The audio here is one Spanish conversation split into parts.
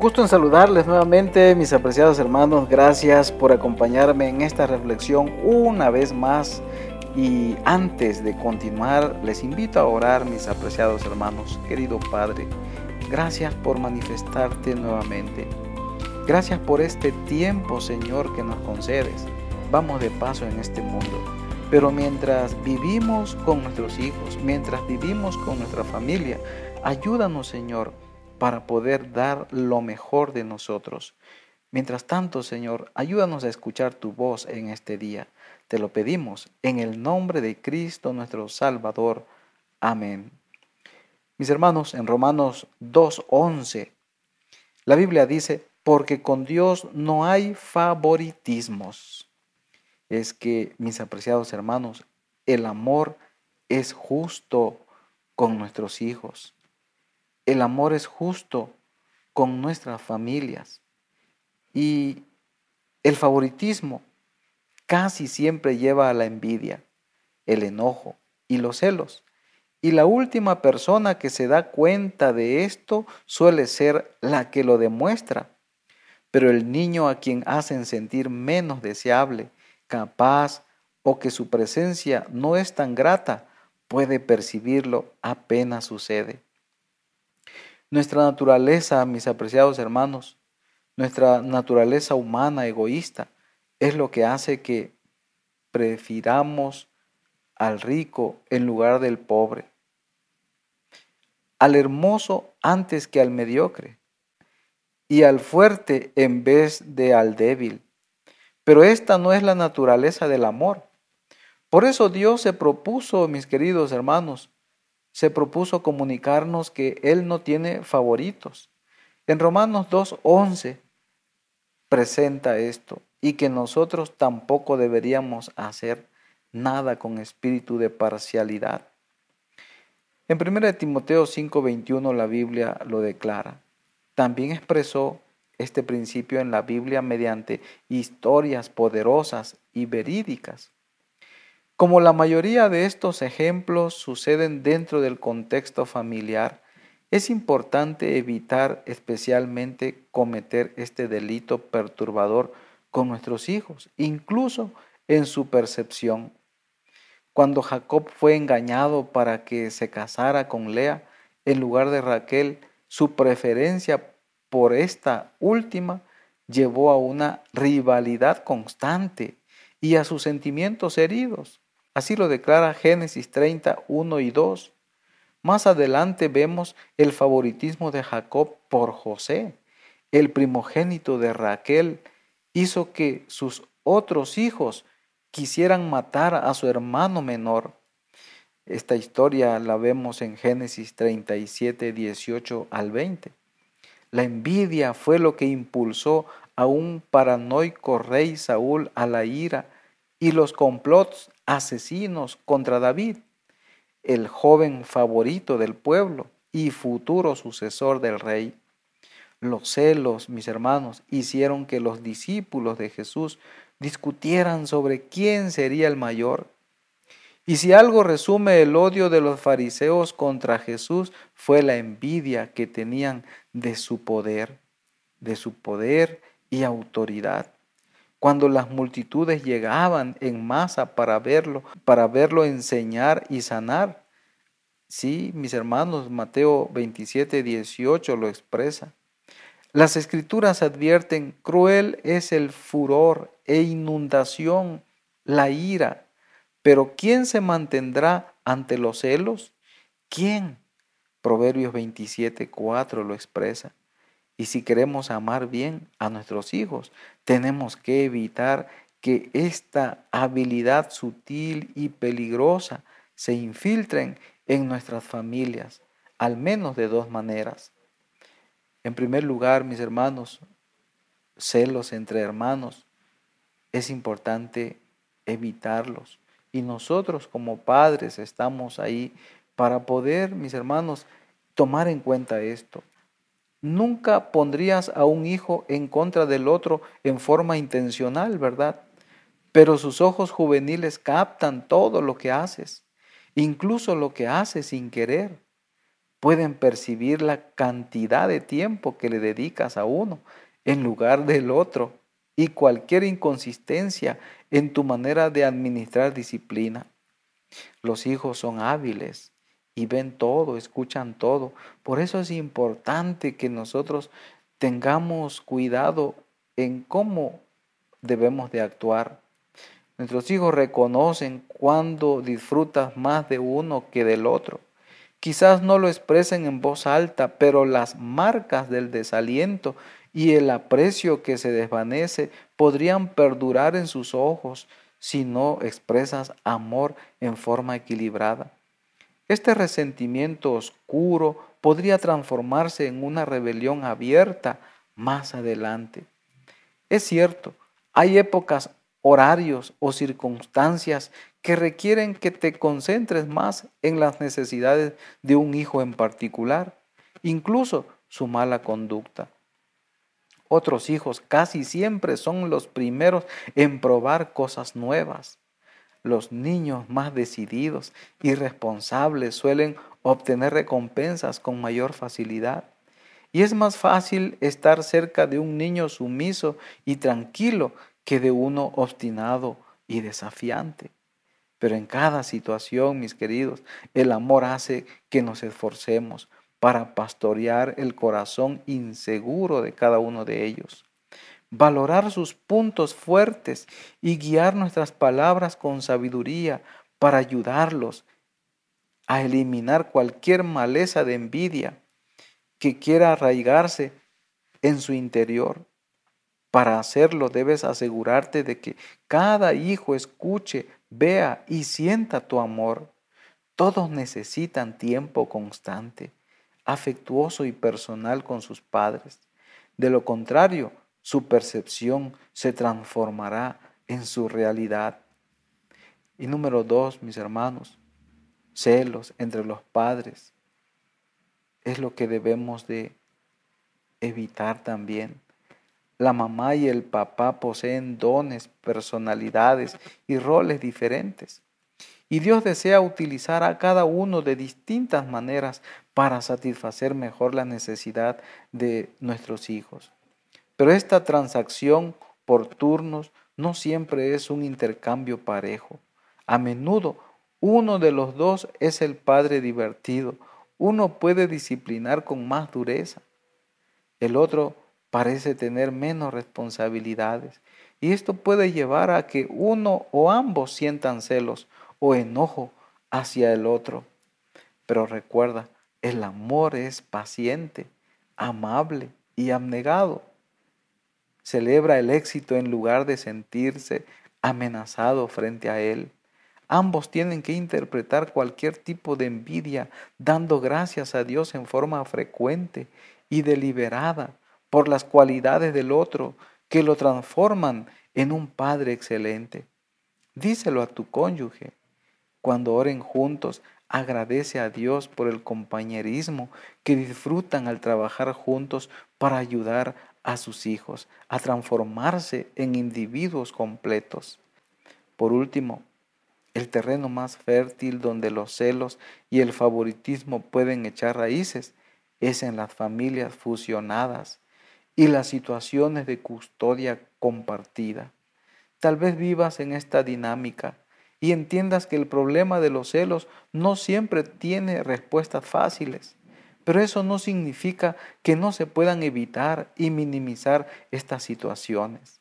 Gusto en saludarles nuevamente, mis apreciados hermanos. Gracias por acompañarme en esta reflexión una vez más. Y antes de continuar, les invito a orar, mis apreciados hermanos. Querido Padre, gracias por manifestarte nuevamente. Gracias por este tiempo, Señor, que nos concedes. Vamos de paso en este mundo. Pero mientras vivimos con nuestros hijos, mientras vivimos con nuestra familia, ayúdanos, Señor, para poder dar lo mejor de nosotros. Mientras tanto, Señor, ayúdanos a escuchar tu voz en este día. Te lo pedimos en el nombre de Cristo nuestro Salvador. Amén. Mis hermanos, en Romanos 2.11, la Biblia dice, porque con Dios no hay favoritismos. Es que, mis apreciados hermanos, el amor es justo con nuestros hijos. El amor es justo con nuestras familias. Y el favoritismo casi siempre lleva a la envidia, el enojo y los celos. Y la última persona que se da cuenta de esto suele ser la que lo demuestra. Pero el niño a quien hacen sentir menos deseable, capaz o que su presencia no es tan grata, puede percibirlo apenas sucede. Nuestra naturaleza, mis apreciados hermanos, nuestra naturaleza humana egoísta es lo que hace que prefiramos al rico en lugar del pobre, al hermoso antes que al mediocre y al fuerte en vez de al débil. Pero esta no es la naturaleza del amor. Por eso Dios se propuso, mis queridos hermanos, se propuso comunicarnos que Él no tiene favoritos. En Romanos 2.11 presenta esto y que nosotros tampoco deberíamos hacer nada con espíritu de parcialidad. En 1 Timoteo 5:21 la Biblia lo declara. También expresó este principio en la Biblia mediante historias poderosas y verídicas. Como la mayoría de estos ejemplos suceden dentro del contexto familiar, es importante evitar especialmente cometer este delito perturbador con nuestros hijos, incluso en su percepción. Cuando Jacob fue engañado para que se casara con Lea en lugar de Raquel, su preferencia por esta última llevó a una rivalidad constante y a sus sentimientos heridos. Así lo declara Génesis 30, 1 y 2. Más adelante vemos el favoritismo de Jacob por José. El primogénito de Raquel hizo que sus otros hijos quisieran matar a su hermano menor. Esta historia la vemos en Génesis 37, 18 al 20. La envidia fue lo que impulsó a un paranoico rey Saúl a la ira y los complots asesinos contra David, el joven favorito del pueblo y futuro sucesor del rey. Los celos, mis hermanos, hicieron que los discípulos de Jesús discutieran sobre quién sería el mayor. Y si algo resume el odio de los fariseos contra Jesús fue la envidia que tenían de su poder, de su poder y autoridad cuando las multitudes llegaban en masa para verlo, para verlo enseñar y sanar. Sí, mis hermanos, Mateo 27, 18 lo expresa. Las escrituras advierten, cruel es el furor e inundación, la ira, pero ¿quién se mantendrá ante los celos? ¿Quién? Proverbios 27, 4 lo expresa. Y si queremos amar bien a nuestros hijos, tenemos que evitar que esta habilidad sutil y peligrosa se infiltren en nuestras familias, al menos de dos maneras. En primer lugar, mis hermanos, celos entre hermanos, es importante evitarlos. Y nosotros como padres estamos ahí para poder, mis hermanos, tomar en cuenta esto. Nunca pondrías a un hijo en contra del otro en forma intencional, ¿verdad? Pero sus ojos juveniles captan todo lo que haces, incluso lo que haces sin querer. pueden percibir la cantidad de tiempo que le dedicas a uno en lugar del otro y cualquier inconsistencia en tu manera de administrar disciplina. Los hijos son hábiles y ven todo, escuchan todo. Por eso es importante que nosotros tengamos cuidado en cómo debemos de actuar. Nuestros hijos reconocen cuando disfrutas más de uno que del otro. Quizás no lo expresen en voz alta, pero las marcas del desaliento y el aprecio que se desvanece podrían perdurar en sus ojos si no expresas amor en forma equilibrada. Este resentimiento oscuro podría transformarse en una rebelión abierta más adelante. Es cierto, hay épocas, horarios o circunstancias que requieren que te concentres más en las necesidades de un hijo en particular, incluso su mala conducta. Otros hijos casi siempre son los primeros en probar cosas nuevas. Los niños más decididos y responsables suelen obtener recompensas con mayor facilidad. Y es más fácil estar cerca de un niño sumiso y tranquilo que de uno obstinado y desafiante. Pero en cada situación, mis queridos, el amor hace que nos esforcemos para pastorear el corazón inseguro de cada uno de ellos. Valorar sus puntos fuertes y guiar nuestras palabras con sabiduría para ayudarlos a eliminar cualquier maleza de envidia que quiera arraigarse en su interior. Para hacerlo debes asegurarte de que cada hijo escuche, vea y sienta tu amor. Todos necesitan tiempo constante afectuoso y personal con sus padres. De lo contrario, su percepción se transformará en su realidad. Y número dos, mis hermanos, celos entre los padres es lo que debemos de evitar también. La mamá y el papá poseen dones, personalidades y roles diferentes. Y Dios desea utilizar a cada uno de distintas maneras para satisfacer mejor la necesidad de nuestros hijos. Pero esta transacción por turnos no siempre es un intercambio parejo. A menudo uno de los dos es el padre divertido. Uno puede disciplinar con más dureza. El otro parece tener menos responsabilidades. Y esto puede llevar a que uno o ambos sientan celos o enojo hacia el otro. Pero recuerda, el amor es paciente, amable y abnegado. Celebra el éxito en lugar de sentirse amenazado frente a él. Ambos tienen que interpretar cualquier tipo de envidia dando gracias a Dios en forma frecuente y deliberada por las cualidades del otro que lo transforman en un padre excelente. Díselo a tu cónyuge. Cuando oren juntos, agradece a Dios por el compañerismo que disfrutan al trabajar juntos para ayudar a sus hijos a transformarse en individuos completos. Por último, el terreno más fértil donde los celos y el favoritismo pueden echar raíces es en las familias fusionadas y las situaciones de custodia compartida. Tal vez vivas en esta dinámica y entiendas que el problema de los celos no siempre tiene respuestas fáciles. Pero eso no significa que no se puedan evitar y minimizar estas situaciones.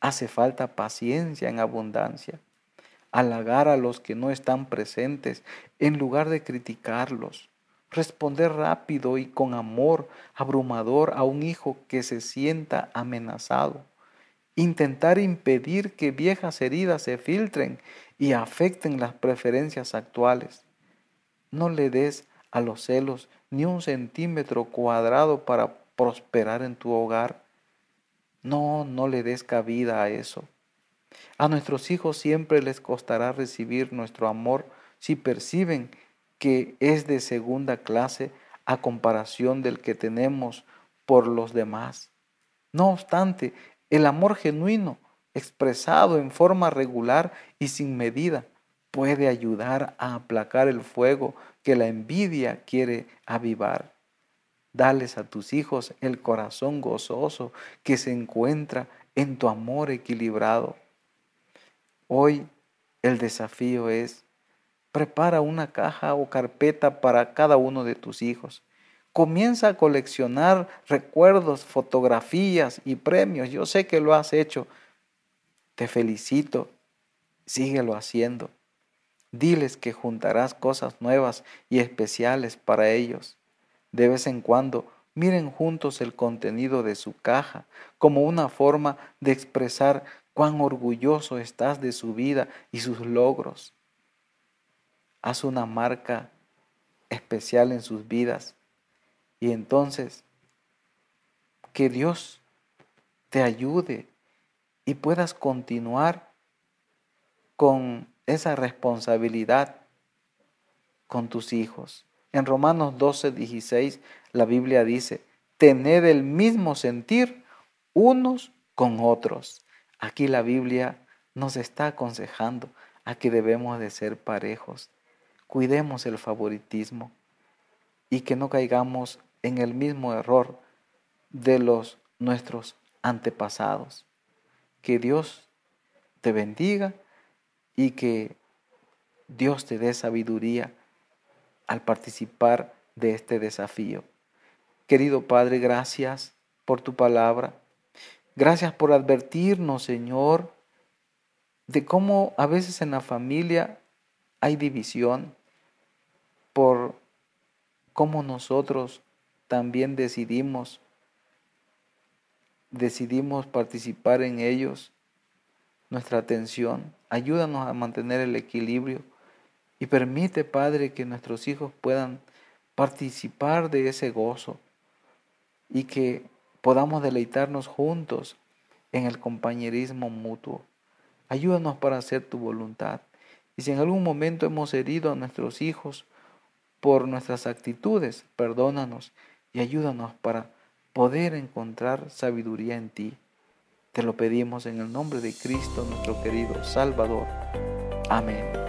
Hace falta paciencia en abundancia. Halagar a los que no están presentes en lugar de criticarlos. Responder rápido y con amor abrumador a un hijo que se sienta amenazado. Intentar impedir que viejas heridas se filtren y afecten las preferencias actuales. No le des a los celos ni un centímetro cuadrado para prosperar en tu hogar. No, no le des cabida a eso. A nuestros hijos siempre les costará recibir nuestro amor si perciben que es de segunda clase a comparación del que tenemos por los demás. No obstante, el amor genuino expresado en forma regular y sin medida, puede ayudar a aplacar el fuego que la envidia quiere avivar. Dales a tus hijos el corazón gozoso que se encuentra en tu amor equilibrado. Hoy el desafío es, prepara una caja o carpeta para cada uno de tus hijos. Comienza a coleccionar recuerdos, fotografías y premios. Yo sé que lo has hecho. Te felicito. Síguelo haciendo. Diles que juntarás cosas nuevas y especiales para ellos. De vez en cuando, miren juntos el contenido de su caja como una forma de expresar cuán orgulloso estás de su vida y sus logros. Haz una marca especial en sus vidas y entonces que Dios te ayude y puedas continuar con esa responsabilidad con tus hijos. En Romanos 12, 16, la Biblia dice, tened el mismo sentir unos con otros. Aquí la Biblia nos está aconsejando a que debemos de ser parejos. Cuidemos el favoritismo y que no caigamos en el mismo error de los nuestros antepasados. Que Dios te bendiga y que Dios te dé sabiduría al participar de este desafío. Querido Padre, gracias por tu palabra. Gracias por advertirnos, Señor, de cómo a veces en la familia hay división, por cómo nosotros también decidimos decidimos participar en ellos, nuestra atención. Ayúdanos a mantener el equilibrio y permite, Padre, que nuestros hijos puedan participar de ese gozo y que podamos deleitarnos juntos en el compañerismo mutuo. Ayúdanos para hacer tu voluntad. Y si en algún momento hemos herido a nuestros hijos por nuestras actitudes, perdónanos y ayúdanos para poder encontrar sabiduría en ti. Te lo pedimos en el nombre de Cristo, nuestro querido Salvador. Amén.